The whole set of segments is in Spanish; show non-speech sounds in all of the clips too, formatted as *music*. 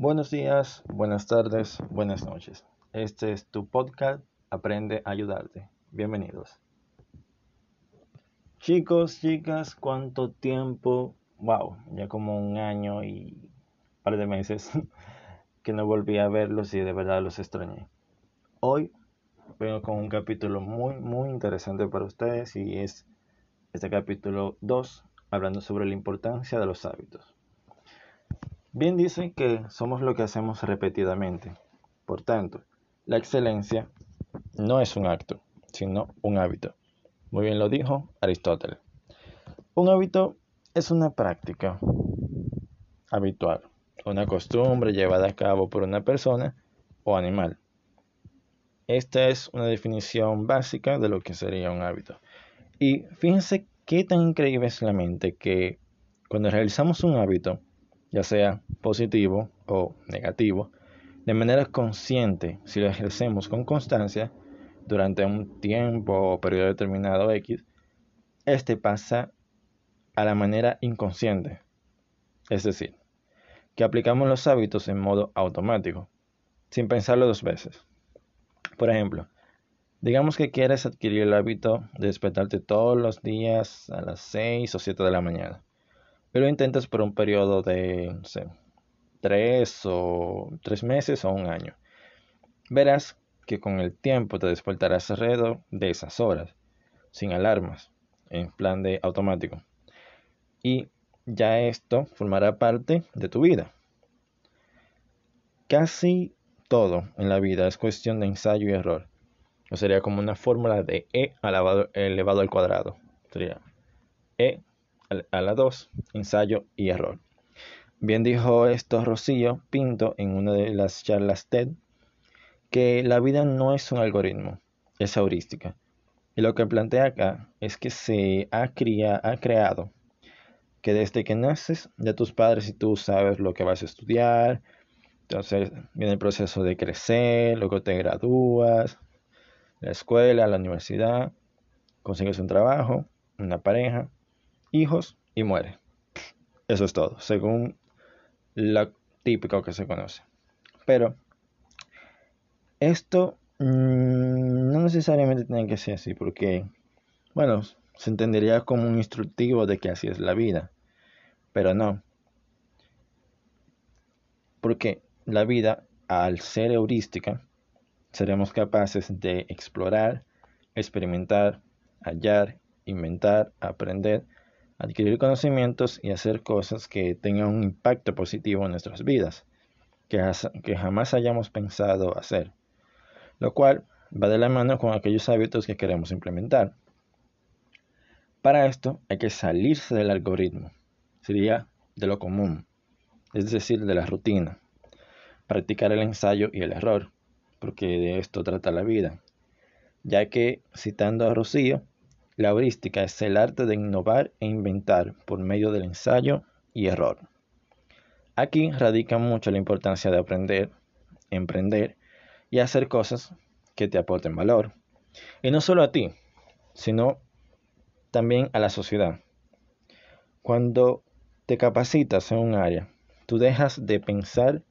Buenos días, buenas tardes, buenas noches. Este es tu podcast Aprende a ayudarte. Bienvenidos. Chicos, chicas, ¿cuánto tiempo? Wow, ya como un año y un par de meses *laughs* que no volví a verlos y de verdad los extrañé. Hoy vengo con un capítulo muy, muy interesante para ustedes y es este capítulo 2, hablando sobre la importancia de los hábitos. Bien dice que somos lo que hacemos repetidamente. Por tanto, la excelencia no es un acto, sino un hábito. Muy bien lo dijo Aristóteles. Un hábito es una práctica habitual, una costumbre llevada a cabo por una persona o animal. Esta es una definición básica de lo que sería un hábito. Y fíjense qué tan increíble es la mente que cuando realizamos un hábito, ya sea positivo o negativo, de manera consciente, si lo ejercemos con constancia durante un tiempo o periodo determinado X, este pasa a la manera inconsciente. Es decir, que aplicamos los hábitos en modo automático, sin pensarlo dos veces. Por ejemplo, digamos que quieres adquirir el hábito de despertarte todos los días a las 6 o 7 de la mañana pero intentas por un periodo de, no sé, tres o tres meses o un año. Verás que con el tiempo te despertarás alrededor de esas horas, sin alarmas, en plan de automático. Y ya esto formará parte de tu vida. Casi todo en la vida es cuestión de ensayo y error. O sería como una fórmula de E elevado al cuadrado. Sería E a la 2, ensayo y error. Bien dijo esto Rocío Pinto en una de las charlas TED, que la vida no es un algoritmo, es heurística. Y lo que plantea acá es que se ha, ha creado que desde que naces ya tus padres y tú sabes lo que vas a estudiar, entonces viene el proceso de crecer, luego te gradúas, la escuela, la universidad, consigues un trabajo, una pareja, hijos y muere. Eso es todo, según lo típico que se conoce. Pero esto mm, no necesariamente tiene que ser así, porque, bueno, se entendería como un instructivo de que así es la vida, pero no. Porque la vida, al ser heurística, seremos capaces de explorar, experimentar, hallar, inventar, aprender adquirir conocimientos y hacer cosas que tengan un impacto positivo en nuestras vidas, que, jamás hayamos pensado hacer, lo cual va de la mano con aquellos hábitos que queremos implementar. Para esto hay que salirse del algoritmo, sería de lo común, es decir, de la rutina, practicar el ensayo y el error, porque de esto trata la vida, ya que, citando a Rocío, la heurística es el arte de innovar e inventar por medio del ensayo y error. Aquí radica mucho la importancia de aprender, emprender y hacer cosas que te aporten valor. Y no solo a ti, sino también a la sociedad. Cuando te capacitas en un área, tú dejas de pensar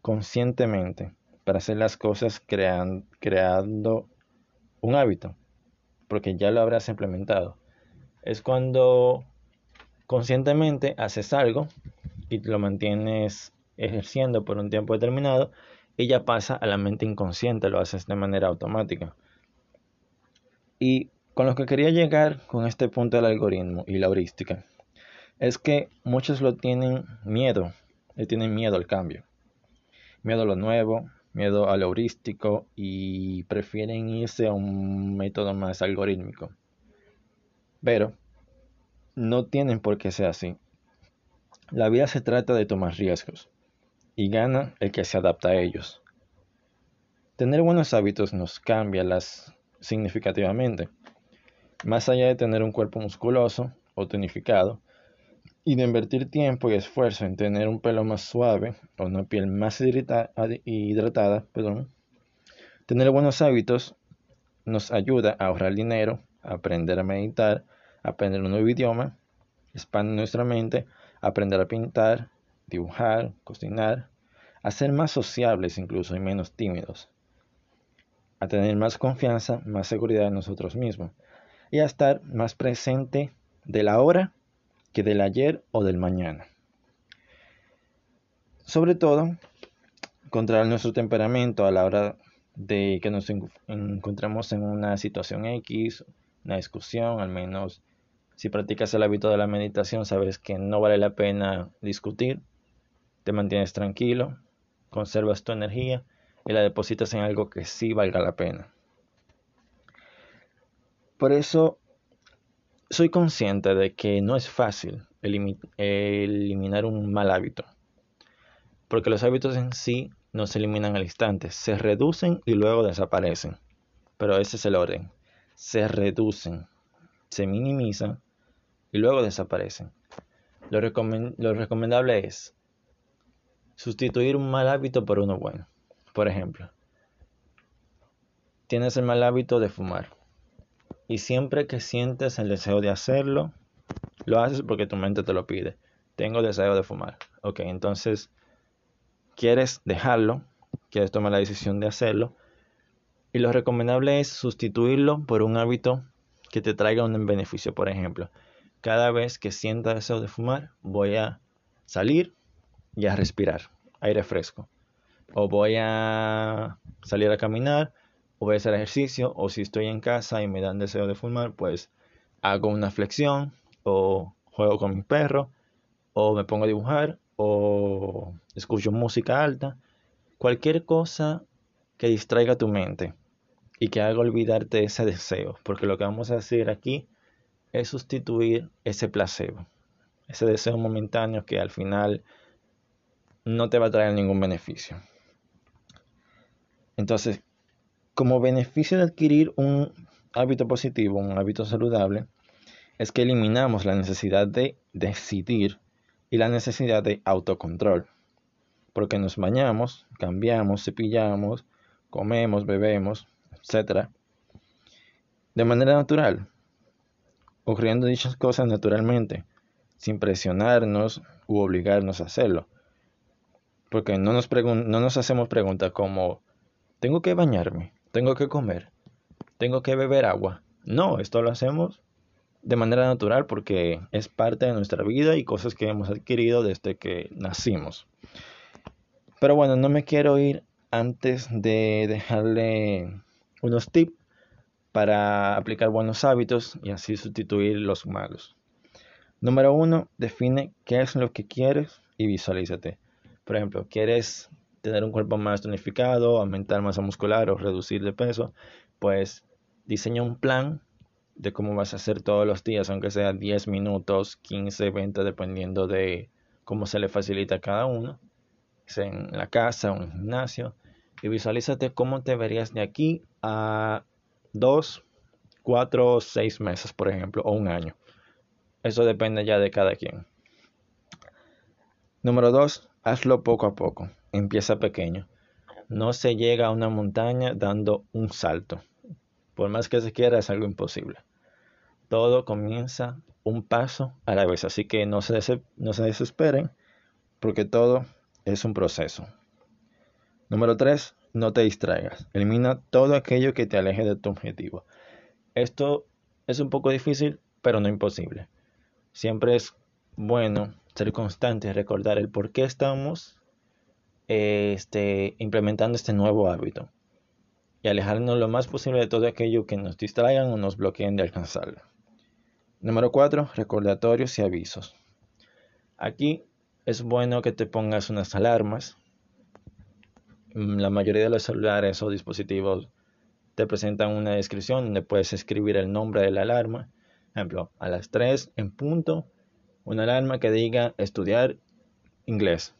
conscientemente para hacer las cosas creando un hábito porque ya lo habrás implementado. Es cuando conscientemente haces algo y lo mantienes ejerciendo por un tiempo determinado y ya pasa a la mente inconsciente, lo haces de manera automática. Y con lo que quería llegar con este punto del algoritmo y la heurística es que muchos lo tienen miedo, le tienen miedo al cambio, miedo a lo nuevo, miedo al heurístico y prefieren irse a un método más algorítmico. Pero no tienen por qué ser así. La vida se trata de tomar riesgos y gana el que se adapta a ellos. Tener buenos hábitos nos cambia las significativamente. Más allá de tener un cuerpo musculoso o tonificado, y de invertir tiempo y esfuerzo en tener un pelo más suave o una piel más hidratada, perdón, tener buenos hábitos nos ayuda a ahorrar dinero, a aprender a meditar, a aprender un nuevo idioma, expande nuestra mente, aprender a pintar, dibujar, cocinar, a ser más sociables incluso y menos tímidos, a tener más confianza, más seguridad en nosotros mismos y a estar más presente de la hora que del ayer o del mañana. Sobre todo, controlar nuestro temperamento a la hora de que nos encontramos en una situación X, una discusión, al menos si practicas el hábito de la meditación, sabes que no vale la pena discutir, te mantienes tranquilo, conservas tu energía y la depositas en algo que sí valga la pena. Por eso soy consciente de que no es fácil eliminar un mal hábito, porque los hábitos en sí no se eliminan al instante, se reducen y luego desaparecen. Pero ese es el orden. Se reducen, se minimizan y luego desaparecen. Lo, recomendable es sustituir un mal hábito por uno bueno. Por ejemplo, tienes el mal hábito de fumar y siempre que sientes el deseo de hacerlo, lo haces porque tu mente te lo pide. Tengo deseo de fumar. Ok, entonces quieres dejarlo, quieres tomar la decisión de hacerlo, y lo recomendable es sustituirlo por un hábito que te traiga un beneficio. Por ejemplo, cada vez que sienta deseo de fumar, voy a salir y a respirar aire fresco. O voy a salir a caminar, o voy a hacer ejercicio, o si estoy en casa y me dan deseo de fumar, pues hago una flexión, o juego con mi perro, o me pongo a dibujar, o escucho música alta, cualquier cosa que distraiga tu mente y que haga olvidarte ese deseo, porque lo que vamos a hacer aquí es sustituir ese placebo, ese deseo momentáneo que al final no te va a traer ningún beneficio. Entonces, como beneficio de adquirir un hábito positivo, un hábito saludable, es que eliminamos la necesidad de decidir y la necesidad de autocontrol. Porque nos bañamos, cambiamos, cepillamos, comemos, bebemos, etc. De manera natural, ocurriendo dichas cosas naturalmente, sin presionarnos u obligarnos a hacerlo. Porque no nos, no nos hacemos preguntas como, ¿tengo que bañarme? ¿Tengo que comer? ¿Tengo que beber agua? No, esto lo hacemos de manera natural porque es parte de nuestra vida y cosas que hemos adquirido desde que nacimos. Pero bueno, no me quiero ir antes de dejarle unos tips para aplicar buenos hábitos y así sustituir los malos. Número uno, define qué es lo que quieres y visualízate. Por ejemplo, ¿quieres tener un cuerpo más tonificado, aumentar masa muscular o reducir de peso? Pues diseña un plan de cómo vas a hacer todos los días, aunque sea 10 minutos, 15, 20, dependiendo de cómo se le facilita a cada uno, sea en la casa o en el gimnasio, y visualízate cómo te verías de aquí a 2, 4, 6 meses, por ejemplo, o un año. Eso depende ya de cada quien. Número 2 hazlo poco a poco, empieza pequeño. No se llega a una montaña dando un salto. Por más que se quiera, es algo imposible. Todo comienza un paso a la vez, así que no se, desesperen, porque todo es un proceso. Número 3. No te distraigas. Elimina todo aquello que te aleje de tu objetivo. Esto es un poco difícil, pero no imposible. Siempre es bueno ser constante, recordar el por qué estamos este, implementando este nuevo hábito y alejarnos lo más posible de todo aquello que nos distraigan o nos bloqueen de alcanzarlo. Número 4. Recordatorios y avisos. Aquí es bueno que te pongas unas alarmas. Mm, la mayoría de los celulares o dispositivos te presentan una descripción donde puedes escribir el nombre de la alarma. ejemplo, a las 3 en punto una alarma que diga estudiar inglés.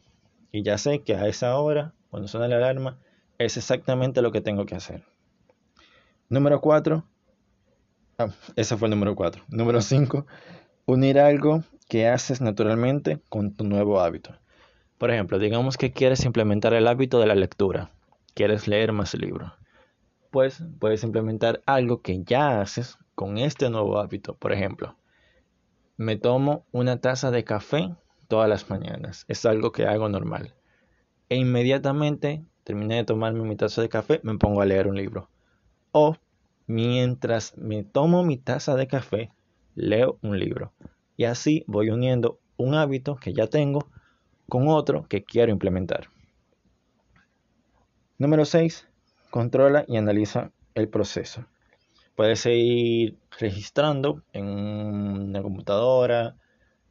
Y ya sé que a esa hora, cuando suena la alarma, es exactamente lo que tengo que hacer. Número 4. Ah, ese fue el número 4. Número 5. Unir algo que haces naturalmente con tu nuevo hábito. Por ejemplo, digamos que quieres implementar el hábito de la lectura. Quieres leer más libros. Pues puedes implementar algo que ya haces con este nuevo hábito. Por ejemplo, me tomo una taza de café todas las mañanas. Es algo que hago normal. e inmediatamente terminé de tomarme mi taza de café, me pongo a leer un libro. O mientras me tomo mi taza de café, leo un libro. Y así voy uniendo un hábito que ya tengo con otro que quiero implementar. Número 6. Controla y analiza el proceso. Puedes ir registrando en una computadora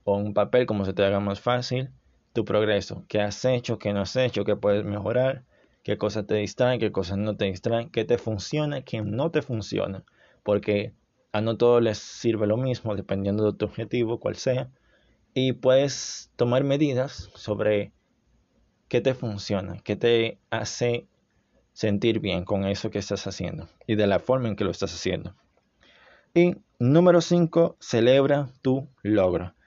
o un papel como se te haga más fácil tu progreso, qué has hecho, qué no has hecho, qué puedes mejorar, qué cosas te distraen, qué cosas no te distraen, qué te funciona, qué no te funciona, porque a no todos les sirve lo mismo dependiendo de tu objetivo, cual sea, y puedes tomar medidas sobre qué te funciona, qué te hace sentir bien con eso que estás haciendo y de la forma en que lo estás haciendo. Y número 5, celebra tu logro.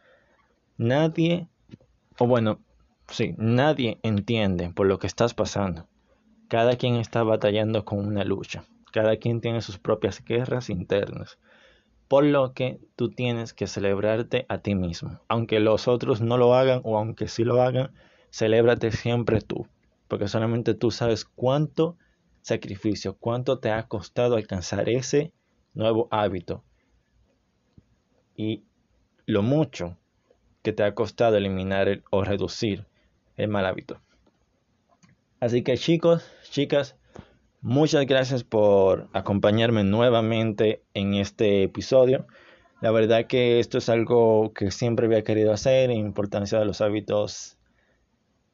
Nadie, o bueno, sí, nadie entiende por lo que estás pasando. Cada quien está batallando con una lucha. Cada quien tiene sus propias guerras internas. Por lo que tú tienes que celebrarte a ti mismo. Aunque los otros no lo hagan o aunque sí lo hagan, celébrate siempre tú porque solamente tú sabes cuánto sacrificio, cuánto te ha costado alcanzar ese nuevo hábito y lo mucho que te ha costado eliminar o reducir el mal hábito. Así que chicos, chicas, muchas gracias por acompañarme nuevamente en este episodio. La verdad que esto es algo que siempre había querido hacer, importancia de los hábitos.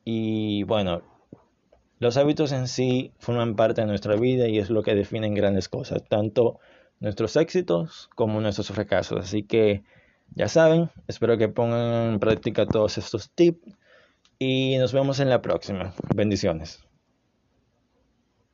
Y bueno, los hábitos en sí forman parte de nuestra vida y es lo que definen grandes cosas, tanto nuestros éxitos como nuestros fracasos. Así que ya saben, espero que pongan en práctica todos estos tips y nos vemos en la próxima. Bendiciones.